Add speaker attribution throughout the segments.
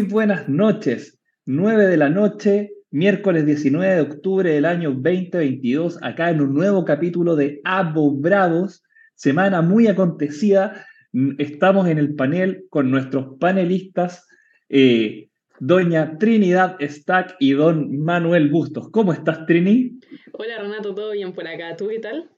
Speaker 1: Muy buenas noches. 9 de la noche, miércoles 19 de octubre del año 2022, acá en un nuevo capítulo de Abo Bravos, semana muy acontecida. Estamos en el panel con nuestros panelistas, eh, doña Trinidad Stack y don Manuel Bustos. ¿Cómo estás, Trini?
Speaker 2: Hola, Renato, ¿todo bien por acá? ¿Tú qué tal?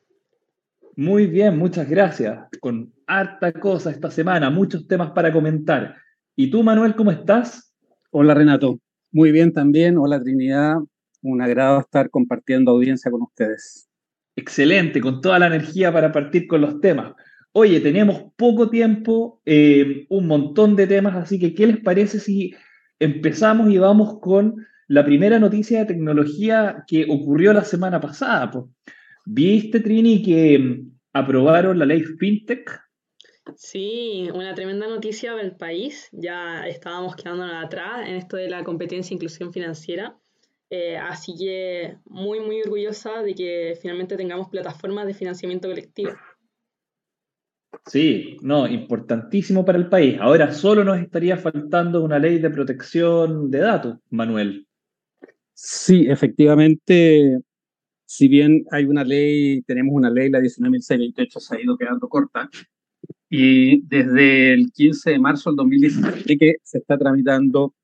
Speaker 1: Muy bien, muchas gracias. Con harta cosa esta semana, muchos temas para comentar. ¿Y tú, Manuel, cómo estás?
Speaker 3: Hola, Renato. Muy bien también. Hola, Trinidad. Un agrado estar compartiendo audiencia con ustedes.
Speaker 1: Excelente, con toda la energía para partir con los temas. Oye, tenemos poco tiempo, eh, un montón de temas, así que ¿qué les parece si empezamos y vamos con la primera noticia de tecnología que ocurrió la semana pasada? ¿Viste, Trini, que mm, aprobaron la ley FinTech?
Speaker 2: Sí, una tremenda noticia para el país. Ya estábamos quedándonos atrás en esto de la competencia e inclusión financiera. Eh, así que muy, muy orgullosa de que finalmente tengamos plataformas de financiamiento colectivo.
Speaker 1: Sí, no, importantísimo para el país. Ahora solo nos estaría faltando una ley de protección de datos, Manuel.
Speaker 3: Sí, efectivamente, si bien hay una ley, tenemos una ley, la 19.628, se ha ido quedando corta, y desde el 15 de marzo del 2017 que se está tramitando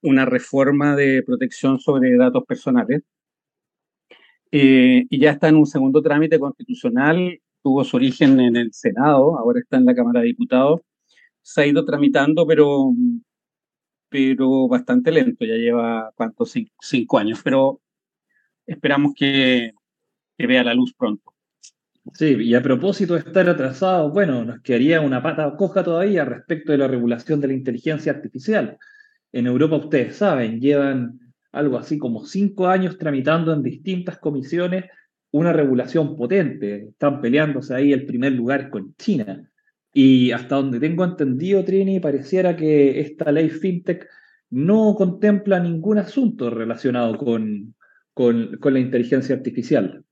Speaker 3: una reforma de protección sobre datos personales. Eh, y ya está en un segundo trámite constitucional, tuvo su origen en el Senado, ahora está en la Cámara de Diputados. Se ha ido tramitando, pero, pero bastante lento, ya lleva, ¿cuántos? Cinco, años, pero esperamos que, que vea la luz pronto.
Speaker 1: Sí, y a propósito de estar atrasados, bueno, nos quedaría una pata coja todavía respecto de la regulación de la inteligencia artificial. En Europa, ustedes saben, llevan algo así como cinco años tramitando en distintas comisiones una regulación potente. Están peleándose ahí el primer lugar con China. Y hasta donde tengo entendido, Trini, pareciera que esta ley FinTech no contempla ningún asunto relacionado con, con, con la inteligencia artificial.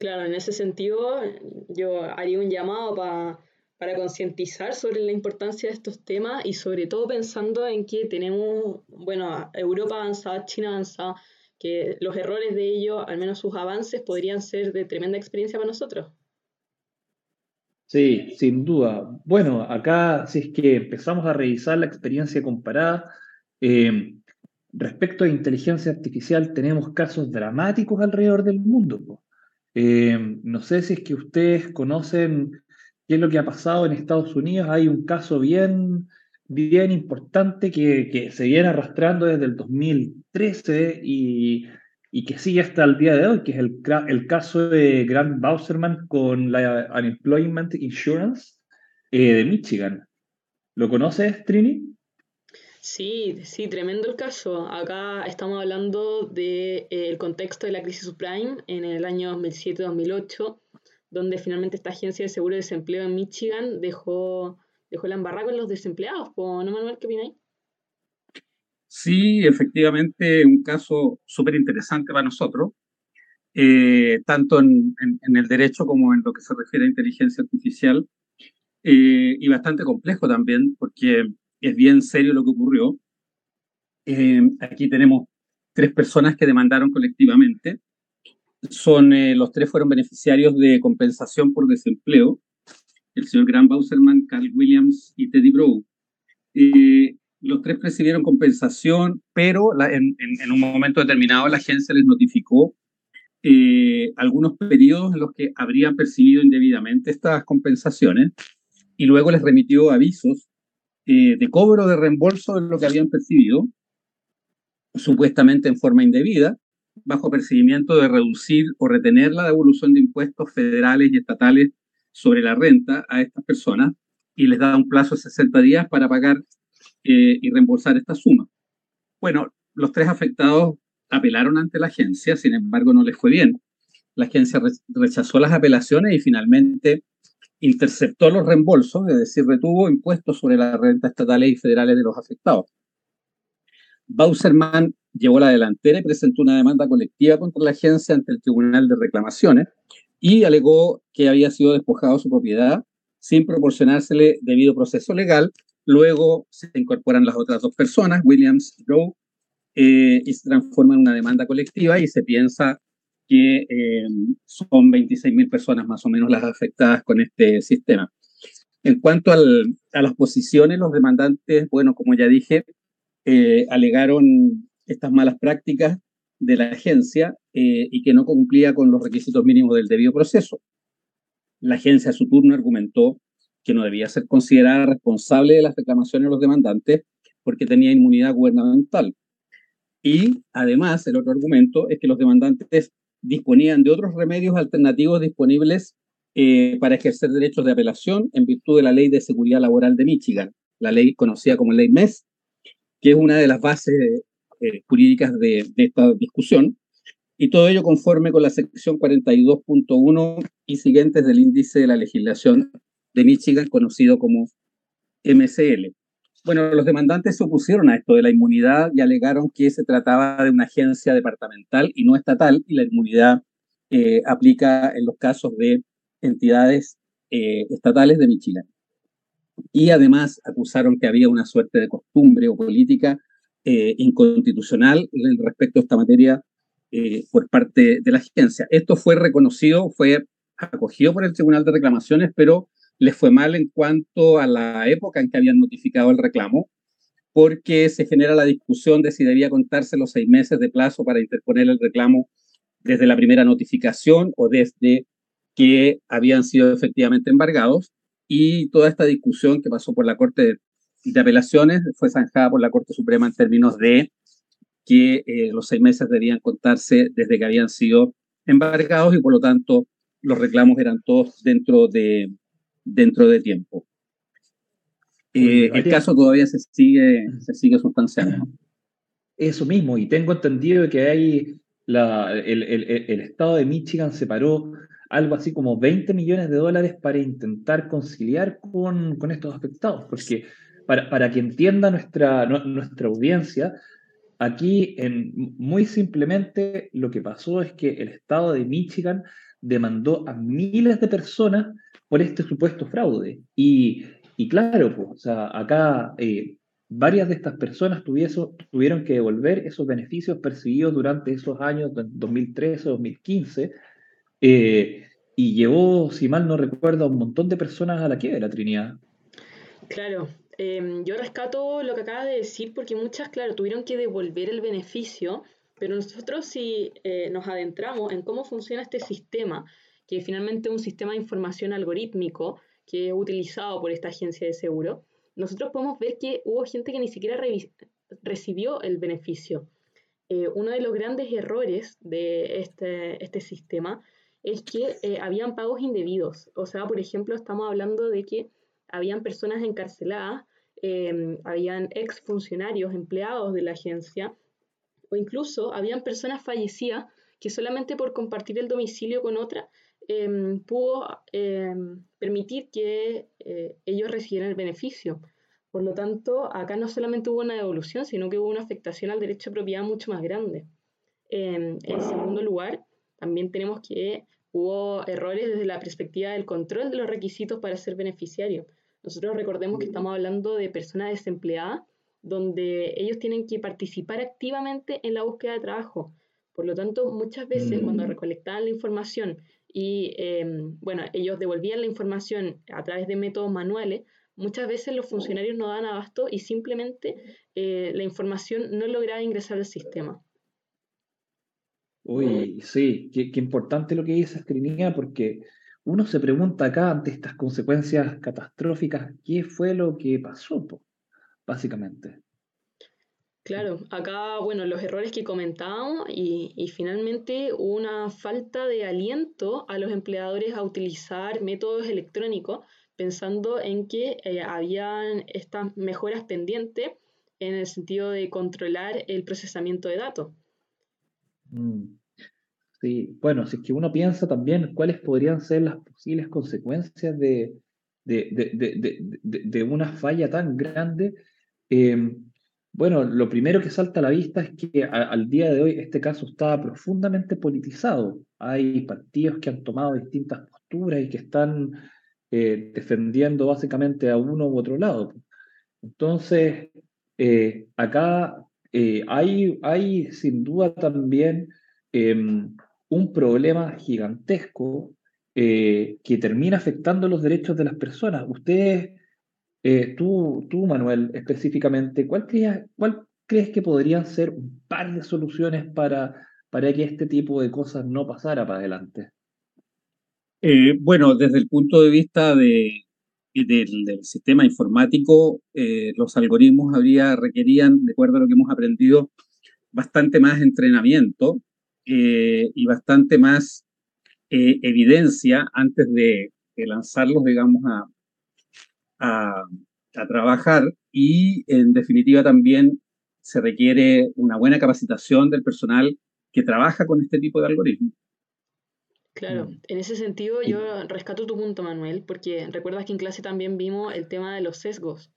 Speaker 2: Claro, en ese sentido yo haría un llamado para concientizar sobre la importancia de estos temas y sobre todo pensando en que tenemos, bueno, Europa avanzada, China avanzada, que los errores de ellos, al menos sus avances, podrían ser de tremenda experiencia para nosotros.
Speaker 1: Sí, sin duda. Bueno, acá si es que empezamos a revisar la experiencia comparada, eh, respecto a inteligencia artificial tenemos casos dramáticos alrededor del mundo. Eh, no sé si es que ustedes conocen qué es lo que ha pasado en Estados Unidos. Hay un caso bien, bien importante que, se viene arrastrando desde el 2013 y, que sigue hasta el día de hoy, que es el, el caso de Grant Bauserman con la Unemployment Insurance eh, de Michigan. ¿Lo conoces, Trini?
Speaker 2: Sí, sí, tremendo el caso. Acá estamos hablando del de, eh, contexto de la crisis subprime en el año 2007-2008, donde finalmente esta agencia de seguro de desempleo en Michigan dejó, dejó la embarrada con los desempleados. ¿No, Manuel? ¿Qué opináis?
Speaker 3: Sí, efectivamente, un caso súper interesante para nosotros, eh, tanto en, el derecho como en lo que se refiere a inteligencia artificial, eh, y bastante complejo también, porque es bien serio lo que ocurrió. Eh, aquí tenemos tres personas que demandaron colectivamente. Son, eh, los tres fueron beneficiarios de compensación por desempleo. El señor Graham Bauserman, Carl Williams y Teddy Brow. Eh, los tres recibieron compensación, pero en, en, un momento determinado la agencia les notificó algunos periodos en los que habrían percibido indebidamente estas compensaciones y luego les remitió avisos eh, de cobro de reembolso de lo que habían percibido, supuestamente en forma indebida, bajo percibimiento de reducir o retener la devolución de impuestos federales y estatales sobre la renta a estas personas y les da un plazo de 60 días para pagar eh, y reembolsar esta suma. Bueno, los tres afectados apelaron ante la agencia, sin embargo no les fue bien. La agencia rechazó las apelaciones y finalmente interceptó los reembolsos, es decir, retuvo impuestos sobre la renta estatales y federales de los afectados. Bauserman llevó la delantera y presentó una demanda colectiva contra la agencia ante el Tribunal de Reclamaciones y alegó que había sido despojado de su propiedad sin proporcionársele debido proceso legal, Luego se incorporan las otras dos personas, Williams y Rowe, eh, y se transforma en una demanda colectiva y se piensa que eh, son 26.000 personas más o menos las afectadas con este sistema. En cuanto al, a las posiciones, los demandantes, bueno, como ya dije, eh, alegaron estas malas prácticas de la agencia eh, y que no cumplía con los requisitos mínimos del debido proceso. La agencia a su turno argumentó que no debía ser considerada responsable de las reclamaciones de los demandantes porque tenía inmunidad gubernamental. Y además, el otro argumento es que los demandantes disponían de otros remedios alternativos disponibles eh, para ejercer derechos de apelación en virtud de la Ley de Seguridad Laboral de Michigan, la ley conocida como Ley MES, que es una de las bases eh, jurídicas de, de, esta discusión, y todo ello conforme con la sección 42.1 y siguientes del índice de la legislación de Michigan, conocido como MCL. Bueno, los demandantes se opusieron a esto de la inmunidad y alegaron que se trataba de una agencia departamental y no estatal, y la inmunidad eh, aplica en los casos de entidades eh, estatales de Michigan. Y además acusaron que había una suerte de costumbre o política eh, inconstitucional respecto a esta materia por parte de la agencia. Esto fue reconocido, fue acogido por el Tribunal de Reclamaciones, pero les fue mal en cuanto a la época en que habían notificado el reclamo, porque se genera la discusión de si debía contarse los seis meses de plazo para interponer el reclamo desde la primera notificación o desde que habían sido efectivamente embargados. Y toda esta discusión que pasó por la Corte de Apelaciones fue zanjada por la Corte Suprema en términos de que eh, los seis meses debían contarse desde que habían sido embargados y por lo tanto los reclamos eran todos dentro de, dentro de tiempo. Eh, el caso todavía se sigue, se sigue sustanciando.
Speaker 1: Eso mismo, y tengo entendido que hay la, el, el, el, estado de Michigan separó algo así como 20 millones de dólares para intentar conciliar con, con estos afectados, porque para, para, que entienda nuestra, nuestra audiencia, aquí en, muy simplemente lo que pasó es que el estado de Michigan demandó a miles de personas por este supuesto fraude. Y, y claro, pues, o sea, acá eh, varias de estas personas tuvieron que devolver esos beneficios percibidos durante esos años 2013-2015 eh, y llevó, si mal no recuerdo, a un montón de personas a la quiebra, Trinidad.
Speaker 2: Claro, eh, yo rescato lo que acaba de decir porque muchas, claro, tuvieron que devolver el beneficio, pero nosotros si eh, nos adentramos en cómo funciona este sistema, que finalmente un sistema de información algorítmico que es utilizado por esta agencia de seguro, nosotros podemos ver que hubo gente que ni siquiera recibió el beneficio. Eh, uno de los grandes errores de este, este sistema es que eh, habían pagos indebidos. O sea, por ejemplo, estamos hablando de que habían personas encarceladas, eh, habían exfuncionarios, empleados de la agencia, o incluso habían personas fallecidas que solamente por compartir el domicilio con otra Em, pudo em, permitir que eh, ellos recibieran el beneficio. Por lo tanto, acá no solamente hubo una devolución, sino que hubo una afectación al derecho de propiedad mucho más grande. Em, en segundo lugar, también tenemos que hubo errores desde la perspectiva del control de los requisitos para ser beneficiario. Nosotros recordemos que estamos hablando de personas desempleadas, donde ellos tienen que participar activamente en la búsqueda de trabajo. Por lo tanto, muchas veces cuando mm. recolectaban la información y em, bueno, ellos devolvían la información a través de métodos manuales, muchas veces los funcionarios no dan abasto y simplemente eh, la información no lograba ingresar al sistema.
Speaker 1: Uy, sí, qué, importante lo que dice Trinidad, porque uno se pregunta acá ante estas consecuencias catastróficas, ¿qué fue lo que pasó, básicamente?
Speaker 2: Claro, acá, bueno, los errores que comentábamos y, finalmente una falta de aliento a los empleadores a utilizar métodos electrónicos, pensando en que eh, habían estas mejoras pendientes en el sentido de controlar el procesamiento de datos.
Speaker 1: Mm. Sí, bueno, si es que uno piensa también cuáles podrían ser las posibles consecuencias de, de, de, de una falla tan grande, eh, bueno, lo primero que salta a la vista es que al día de hoy este caso está profundamente politizado. Hay partidos que han tomado distintas posturas y que están eh, defendiendo básicamente a uno u otro lado. Entonces, eh, acá eh, hay, hay sin duda también em, un problema gigantesco que termina afectando los derechos de las personas. Ustedes, tú, tú, Manuel, específicamente, ¿cuál crees, que podrían ser un par de soluciones para, para que este tipo de cosas no pasara para adelante?
Speaker 3: bueno, desde el punto de vista de, del, sistema informático, eh, los algoritmos habría, requerían, de acuerdo a lo que hemos aprendido, bastante más entrenamiento eh, y bastante más eh, evidencia antes de, lanzarlos, digamos, a, a, a, trabajar. Y en definitiva también se requiere una buena capacitación del personal que trabaja con este tipo de algoritmos.
Speaker 2: Claro, mm. en ese sentido yo rescato tu punto, Manuel, porque recuerdas que en clase también vimos el tema de los sesgos.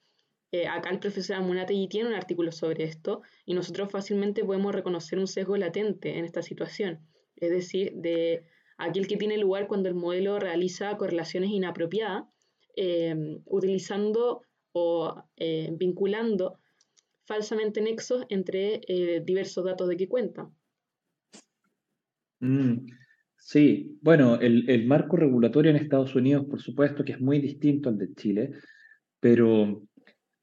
Speaker 2: Eh, acá el profesor Amunategui tiene un artículo sobre esto y nosotros fácilmente podemos reconocer un sesgo latente en esta situación, es decir, de aquel que tiene lugar cuando el modelo realiza correlaciones inapropiadas, em, utilizando o eh, vinculando falsamente nexos entre eh, diversos datos de que cuenta.
Speaker 1: Mm. Sí, bueno, el, marco regulatorio en Estados Unidos, por supuesto, que es muy distinto al de Chile, pero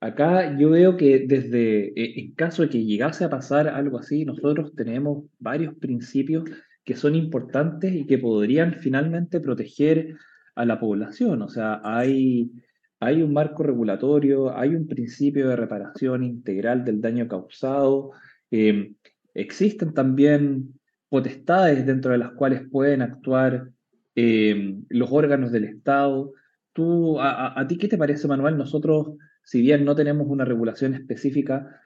Speaker 1: acá yo veo que desde, e, en caso de que llegase a pasar algo así, nosotros tenemos varios principios que son importantes y que podrían finalmente proteger a la población. O sea, hay, hay un marco regulatorio, hay un principio de reparación integral del daño causado, eh, existen también potestades dentro de las cuales pueden actuar eh, los órganos del Estado. Tú, a, ti qué te parece, Manuel? Nosotros, si bien no tenemos una regulación específica,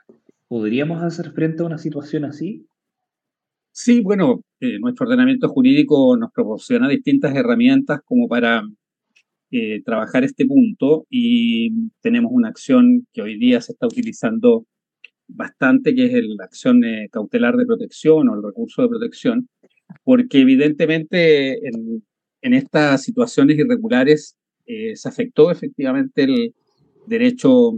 Speaker 1: ¿podríamos hacer frente a una situación así?
Speaker 3: Sí, bueno, eh, nuestro ordenamiento jurídico nos proporciona distintas herramientas como para eh, trabajar este punto y tenemos una acción que hoy día se está utilizando bastante, que es la acción eh, cautelar de protección o el recurso de protección, porque evidentemente en, estas situaciones irregulares se afectó efectivamente el derecho,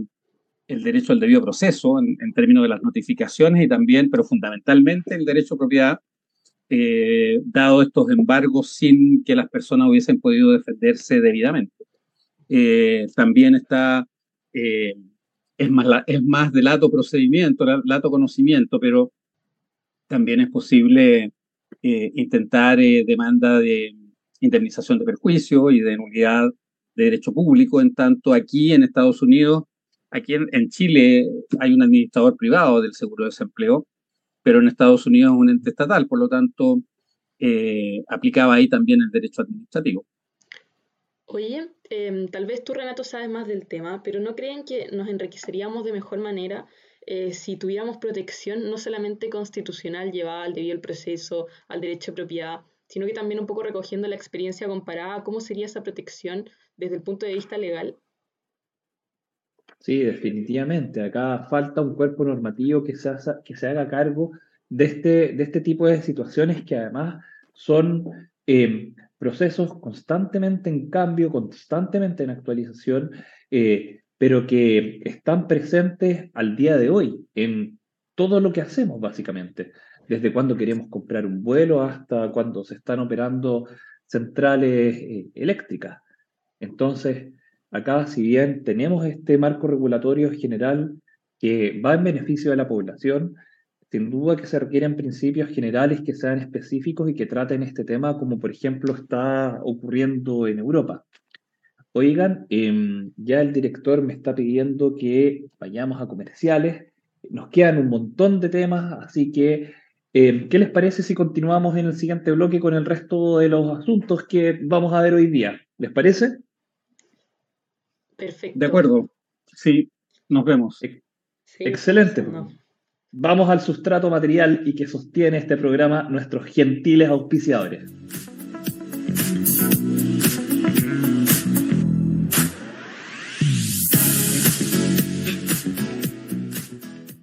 Speaker 3: el derecho al debido proceso en, términos de las notificaciones y también, pero fundamentalmente, el derecho a propiedad, eh, dado estos embargos sin que las personas hubiesen podido defenderse debidamente. también está es más, es más de lato procedimiento, lato conocimiento, pero también es posible eh, intentar eh, demanda de indemnización de perjuicio y de nulidad de derecho público, en tanto aquí en Estados Unidos, aquí en, Chile hay un administrador privado del seguro de desempleo, pero en Estados Unidos es un ente estatal, por lo tanto, eh, aplicaba ahí también el derecho administrativo.
Speaker 2: Oye, em, tal vez tú, Renato, sabes más del tema, pero ¿no creen que nos enriqueceríamos de mejor manera eh, si tuviéramos protección no solamente constitucional llevada al debido proceso, al derecho de propiedad, sino que también un poco recogiendo la experiencia comparada, cómo sería esa protección desde el punto de vista legal?
Speaker 1: Sí, definitivamente. Acá falta un cuerpo normativo que se, haga cargo de este, de este tipo de situaciones que además son em, procesos constantemente en cambio, constantemente en actualización, eh, pero que están presentes al día de hoy en todo lo que hacemos, básicamente. Desde cuando queremos comprar un vuelo hasta cuando se están operando centrales eh, eléctricas. Entonces, acá, si bien tenemos este marco regulatorio general que va en beneficio de la población, sin duda que se requieren principios generales que sean específicos y que traten este tema, como por ejemplo está ocurriendo en Europa. Oigan, em, ya el director me está pidiendo que vayamos a comerciales. Nos quedan un montón de temas, así que, em, ¿qué les parece si continuamos en el siguiente bloque con el resto de los asuntos que vamos a ver hoy día? ¿Les parece?
Speaker 2: Perfecto.
Speaker 3: De acuerdo. Sí, nos vemos.
Speaker 1: Excelente. Vamos al sustrato material y que sostiene este programa nuestros gentiles auspiciadores.